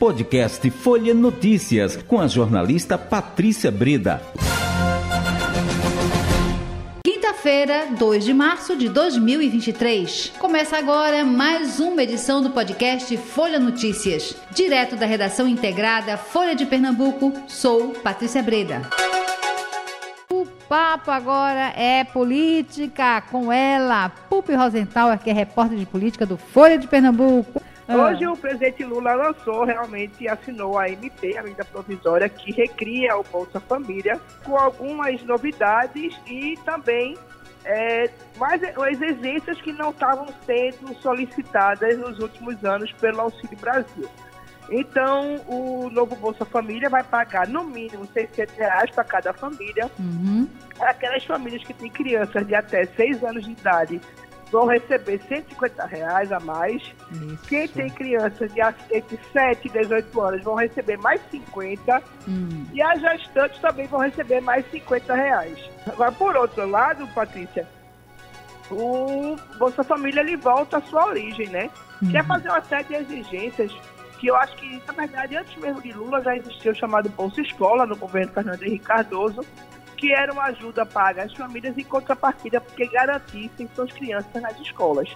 Podcast Folha Notícias, com a jornalista Patrícia Breda. Quinta-feira, 2 de março de 2023. Começa agora mais uma edição do podcast Folha Notícias. Direto da redação integrada Folha de Pernambuco, sou Patrícia Breda papo agora é política com ela, Pupi Rosenthal, que é repórter de política do Folha de Pernambuco. Ah. Hoje o presidente Lula lançou realmente assinou a MP, a medida provisória, que recria o Bolsa Família, com algumas novidades e também é, mais as exigências que não estavam sendo solicitadas nos últimos anos pelo Auxílio Brasil. Então, o novo Bolsa Família vai pagar no mínimo 600 reais para cada família. Uhum. Aquelas famílias que têm crianças de até 6 anos de idade vão receber 150 reais a mais. Isso. Quem tem crianças de entre 7 e 18 anos vão receber mais 50. Hum. E as gestantes também vão receber mais 50 reais. Agora, por outro lado, Patrícia, o Bolsa Família ele volta à sua origem, né? Uhum. Quer fazer uma série de exigências que eu acho que, na verdade, antes mesmo de Lula já existia o chamado Bolsa Escola no governo Fernando Henrique Cardoso, que era uma ajuda paga às famílias em contrapartida porque garantissem suas crianças nas escolas.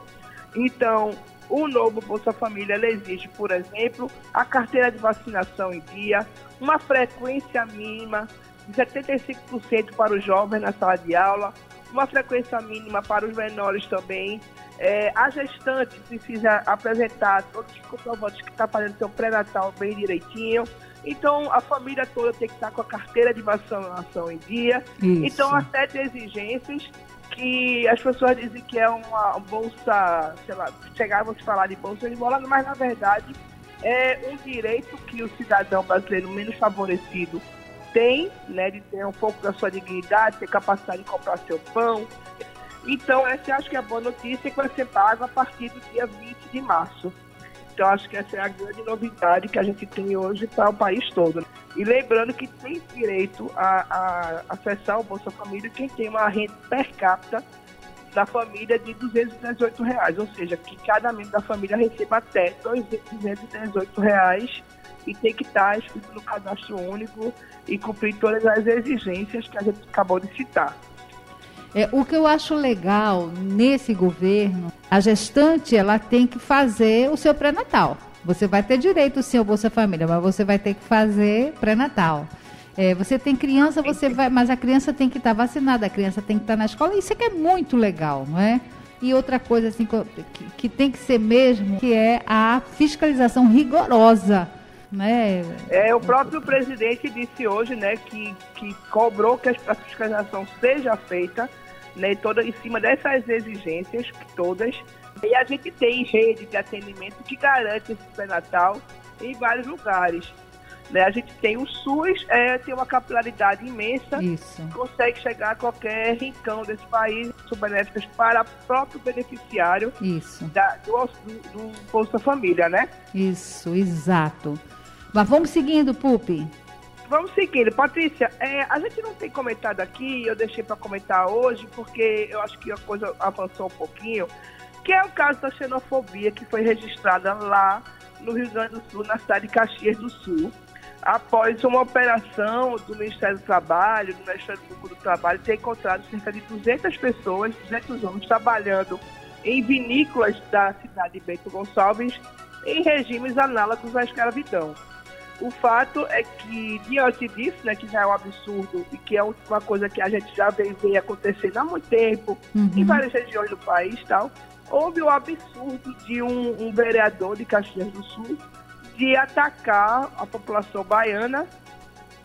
Então, o novo Bolsa Família exige, por exemplo, a carteira de vacinação em dia, uma frequência mínima de 75% para os jovens na sala de aula, uma frequência mínima para os menores também, é, a gestante precisa apresentar todos os comprovantes que está fazendo seu pré-natal bem direitinho. Então, a família toda tem que estar com a carteira de vacinação em dia. Isso. Então, há sete exigências que as pessoas dizem que é uma bolsa, sei lá, chegavam a falar de bolsa de bola, mas na verdade é um direito que o cidadão brasileiro menos favorecido tem, né, de ter um pouco da sua dignidade, ter capacidade de comprar seu pão, então, essa acho que é a boa notícia que vai ser pago a partir do dia 20 de março. Então, acho que essa é a grande novidade que a gente tem hoje para o país todo. E lembrando que tem direito a, a acessar o Bolsa Família quem tem uma renda per capita da família de 218 reais, ou seja, que cada membro da família receba até 218 reais e tem que estar inscrito no cadastro único e cumprir todas as exigências que a gente acabou de citar. É, o que eu acho legal nesse governo, a gestante ela tem que fazer o seu pré-natal. Você vai ter direito sim ao Bolsa Família, mas você vai ter que fazer pré-natal. É, você tem criança, você vai, mas a criança tem que estar vacinada, a criança tem que estar na escola. Isso é que é muito legal, não é? E outra coisa assim que, que tem que ser mesmo, que é a fiscalização rigorosa. Né? É, o próprio presidente disse hoje, né, que, que cobrou que a fiscalização seja feita né, toda em cima dessas exigências todas. E a gente tem rede de atendimento que garante esse pré-natal em vários lugares. Né? A gente tem o SUS, é, tem uma capilaridade imensa, Isso. consegue chegar a qualquer rincão desse país, são benéficas para o próprio beneficiário Isso. Da, do, do, do Bolsa Família, né? Isso, exato. Mas vamos seguindo, Pupi. Vamos seguindo. Patrícia, é, a gente não tem comentado aqui, eu deixei para comentar hoje, porque eu acho que a coisa avançou um pouquinho, que é o caso da xenofobia que foi registrada lá no Rio Grande do Sul, na cidade de Caxias do Sul, após uma operação do Ministério do Trabalho, do Ministério Público do Trabalho, ter encontrado cerca de 200 pessoas, 200 homens, trabalhando em vinícolas da cidade de Bento Gonçalves em regimes análogos à escravidão. O fato é que, diante disso, né, que já é um absurdo e que é uma coisa que a gente já vem, vem acontecendo há muito tempo uhum. em várias regiões do país tal, houve o absurdo de um, um vereador de Caxias do Sul de atacar a população baiana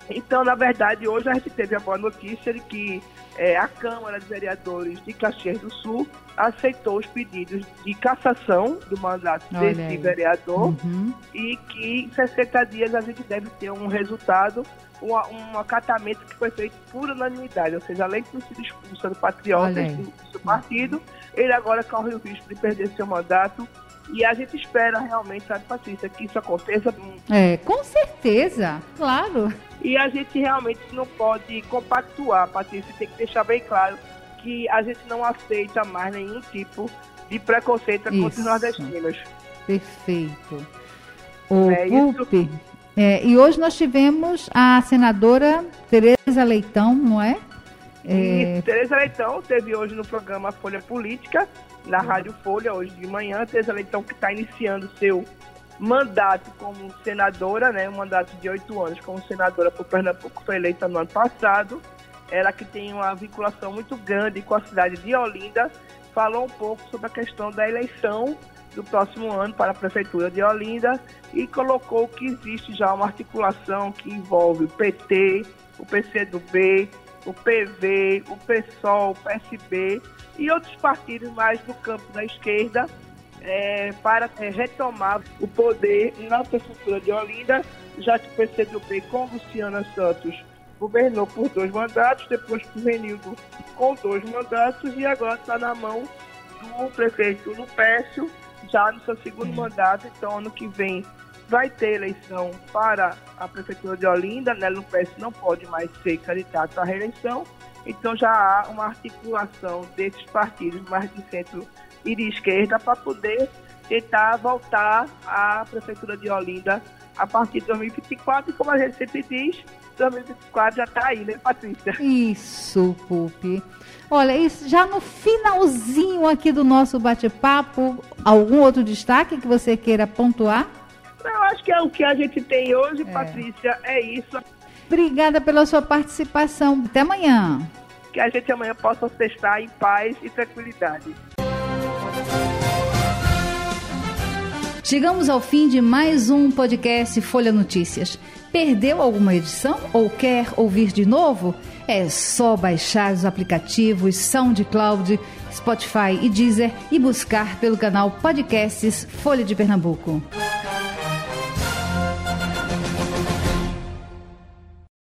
então, na verdade, hoje a gente teve a boa notícia de que é, a Câmara de Vereadores de Caxias do Sul aceitou os pedidos de cassação do mandato Olha desse aí. vereador uhum. e que em 60 dias a gente deve ter um resultado, um, um acatamento que foi feito por unanimidade, ou seja, além de ter sido expulso do patriota do, do partido, ele agora corre o risco de perder seu mandato e a gente espera realmente, sabe, Patrícia, que isso aconteça. É, com certeza, claro. E a gente realmente não pode compactuar, Patrícia, tem que deixar bem claro que a gente não aceita mais nenhum tipo de preconceito isso. contra os nordestinos. Perfeito. O É Pupi. É, e hoje nós tivemos a senadora Tereza Leitão, não é? E É, Tereza Leitão teve hoje no programa Folha Política, na Rádio Folha, hoje de manhã. Tereza Leitão que está iniciando seu mandato como senadora, né, um mandato de oito anos como senadora por Pernambuco, foi eleita no ano passado. Ela que tem uma vinculação muito grande com a cidade de Olinda, falou um pouco sobre a questão da eleição do próximo ano para a Prefeitura de Olinda e colocou que existe já uma articulação que envolve o PT, o PCdoB, o PV, o PSOL, o PSB e outros partidos mais do campo da esquerda é, para é, retomar o poder na Prefeitura de Olinda, já que o PCdoB com Luciana Santos governou por dois mandatos, depois por Renildo com dois mandatos e agora está na mão do prefeito Lupécio, já no seu segundo mandato, então ano que vem vai ter eleição para a Prefeitura de Olinda, né? Lupécio não pode mais ser candidato à reeleição, então já há uma articulação desses partidos mais de centro e de esquerda para poder tentar voltar à Prefeitura de Olinda a partir de 2024, e como a gente sempre diz, 2024 já está aí, né, Patrícia? Isso, Pupi. Olha, isso já no finalzinho aqui do nosso bate-papo, algum outro destaque que você queira pontuar? Eu acho que é o que a gente tem hoje, Patrícia, é isso. Obrigada pela sua participação. Até amanhã. Que a gente amanhã possa festar em paz e tranquilidade. Chegamos ao fim de mais um podcast Folha Notícias. Perdeu alguma edição ou quer ouvir de novo? É só baixar os aplicativos SoundCloud, Spotify e Deezer e buscar pelo canal Podcasts Folha de Pernambuco.